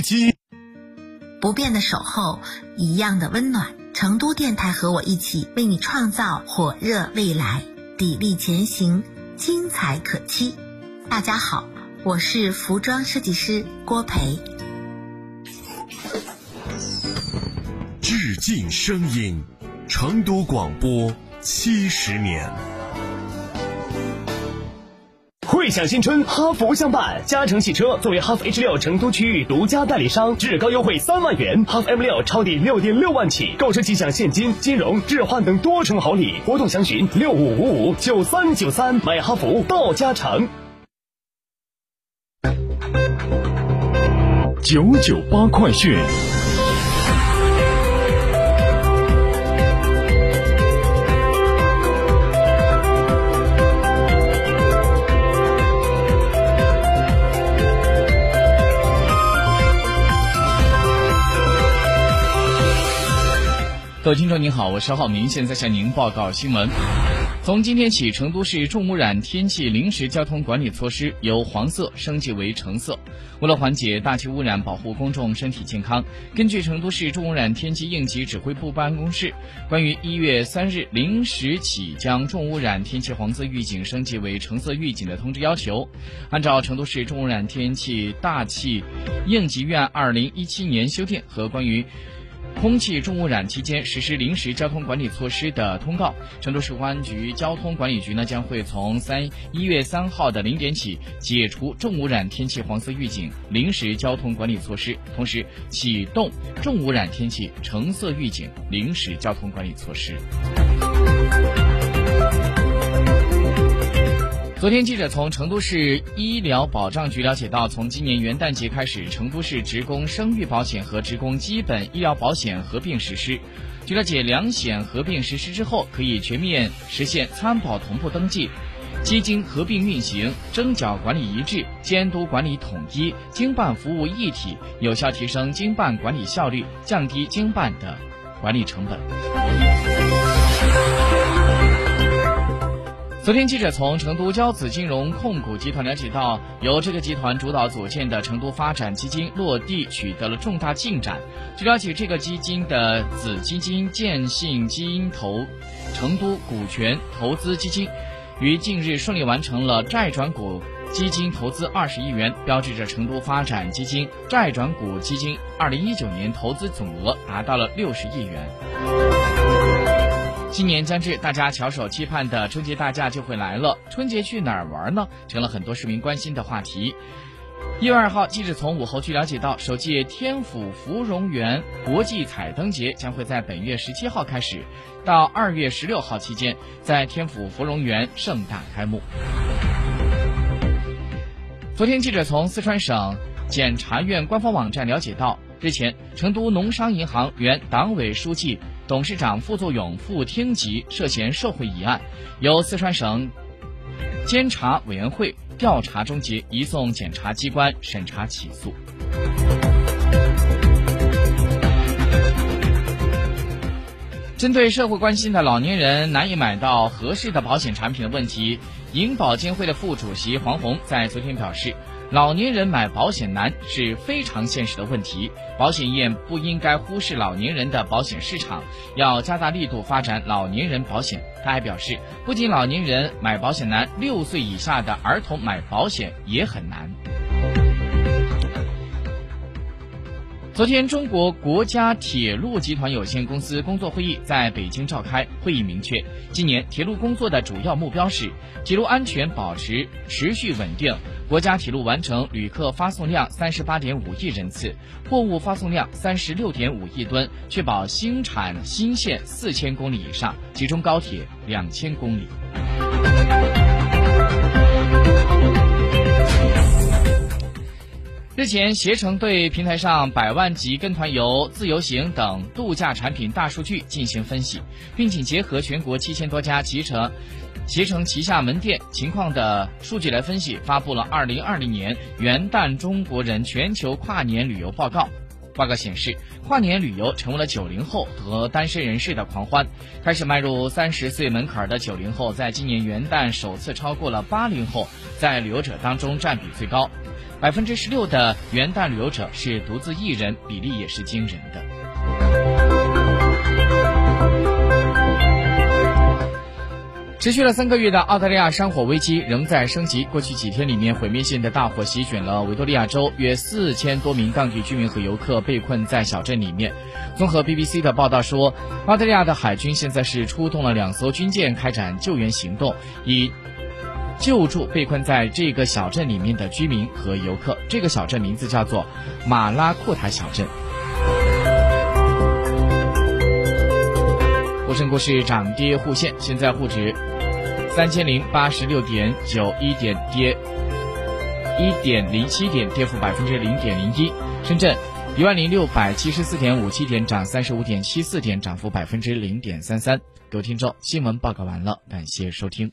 七，不变的守候，一样的温暖。成都电台和我一起为你创造火热未来，砥砺前行，精彩可期。大家好，我是服装设计师郭培。致敬声音，成都广播七十年。汇享新春，哈弗相伴。嘉诚汽车作为哈弗 H 六成都区域独家代理商，至高优惠三万元，哈弗 M 六超低六点六万起，购车即享现金、金融、置换等多重好礼。活动详询六五五五九三九三，买哈弗到嘉诚。九九八快讯。各位听众您好，我是浩明，现在向您报告新闻。从今天起，成都市重污染天气临时交通管理措施由黄色升级为橙色。为了缓解大气污染，保护公众身体健康，根据成都市重污染天气应急指挥部办公室关于一月三日零时起将重污染天气黄色预警升级为橙色预警的通知要求，按照成都市重污染天气大气应急院二零一七年修订和关于空气重污染期间实施临时交通管理措施的通告，成都市公安局交通管理局呢将会从三一月三号的零点起解除重污染天气黄色预警临时交通管理措施，同时启动重污染天气橙色预警临时交通管理措施。昨天，记者从成都市医疗保障局了解到，从今年元旦节开始，成都市职工生育保险和职工基本医疗保险合并实施。据了解，两险合并实施之后，可以全面实现参保同步登记、基金合并运行、征缴管理一致、监督管理统一、经办服务一体，有效提升经办管理效率，降低经办的管理成本。昨天，记者从成都交子金融控股集团了解到，由这个集团主导组建的成都发展基金落地取得了重大进展。据了解，这个基金的子基金建信基金投成都股权投资基金，于近日顺利完成了债转股基金投资二十亿元，标志着成都发展基金债转股基金二零一九年投资总额达到了六十亿元。新年将至，大家翘首期盼的春节大假就会来了。春节去哪儿玩呢？成了很多市民关心的话题。一月二号，记者从武侯区了解到，首届天府芙蓉园国际彩灯节将会在本月十七号开始，到二月十六号期间，在天府芙蓉园盛大开幕。昨天，记者从四川省检察院官方网站了解到，日前，成都农商银行原党委书记。董事长傅作勇副厅级涉嫌受贿一案，由四川省监察委员会调查终结，移送检察机关审查起诉。针对社会关心的老年人难以买到合适的保险产品的问题，银保监会的副主席黄红在昨天表示，老年人买保险难是非常现实的问题，保险业不应该忽视老年人的保险市场，要加大力度发展老年人保险。他还表示，不仅老年人买保险难，六岁以下的儿童买保险也很难。昨天，中国国家铁路集团有限公司工作会议在北京召开。会议明确，今年铁路工作的主要目标是铁路安全保持持续稳定，国家铁路完成旅客发送量三十八点五亿人次，货物发送量三十六点五亿吨，确保新产新线四千公里以上，其中高铁两千公里。之前，携程对平台上百万级跟团游、自由行等度假产品大数据进行分析，并且结合全国七千多家携程、携程旗下门店情况的数据来分析，发布了二零二零年元旦中国人全球跨年旅游报告。报告显示，跨年旅游成为了九零后和单身人士的狂欢。开始迈入三十岁门槛的九零后，在今年元旦首次超过了八零后，在旅游者当中占比最高。百分之十六的元旦旅游者是独自一人，比例也是惊人的。持续了三个月的澳大利亚山火危机仍在升级。过去几天里面，毁灭性的大火席卷了维多利亚州，约四千多名当地居民和游客被困在小镇里面。综合 BBC 的报道说，澳大利亚的海军现在是出动了两艘军舰开展救援行动，以。救助被困在这个小镇里面的居民和游客。这个小镇名字叫做马拉库塔小镇。沪深股市涨跌互现，现在沪指三千零八十六点九一点跌一点零七点，跌幅百分之零点零一。深圳一万零六百七十四点五七点，涨三十五点七四点，涨幅百分之零点三三。各位听众，新闻报告完了，感谢收听。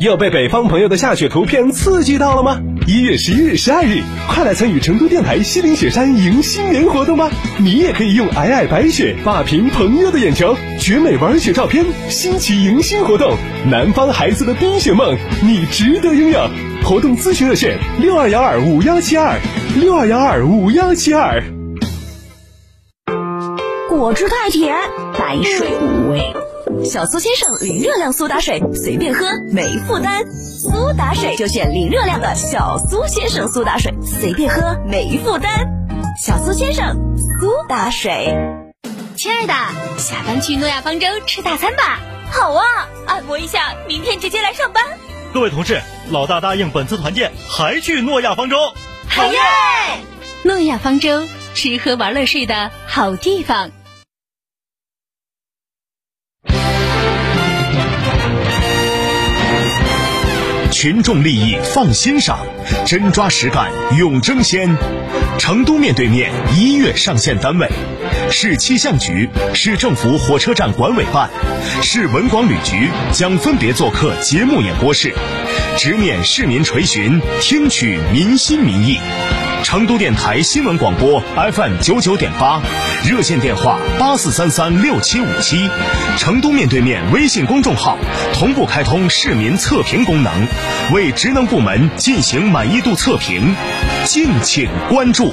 又被北方朋友的下雪图片刺激到了吗？一月十一日、十二日，快来参与成都电台西岭雪山迎新年活动吧！你也可以用皑皑白雪霸屏朋友的眼球，绝美玩雪照片，新奇迎新活动，南方孩子的冰雪梦，你值得拥有！活动咨询热线：六二幺二五幺七二六二幺二五幺七二。果汁太甜，白水无味。小苏先生零热量苏打水，随便喝没负担。苏打水就选零热量的小苏先生苏打水，随便喝没负担。小苏先生苏打水。亲爱的，下班去诺亚方舟吃大餐吧。好啊，按摩一下，明天直接来上班。各位同事，老大答应本次团建还去诺亚方舟。好耶！诺亚方舟，吃喝玩乐睡的好地方。群众利益放心上，真抓实干永争先。成都面对面一月上线单位：市气象局、市政府火车站管委办、市文广旅局将分别做客节目演播室，直面市民垂询，听取民心民意。成都电台新闻广播 FM 九九点八，热线电话八四三三六七五七，成都面对面微信公众号同步开通市民测评功能，为职能部门进行满意度测评，敬请关注。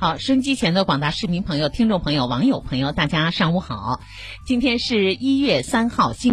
好，收音机前的广大市民朋友、听众朋友、网友朋友，大家上午好。今天是一月三号，星。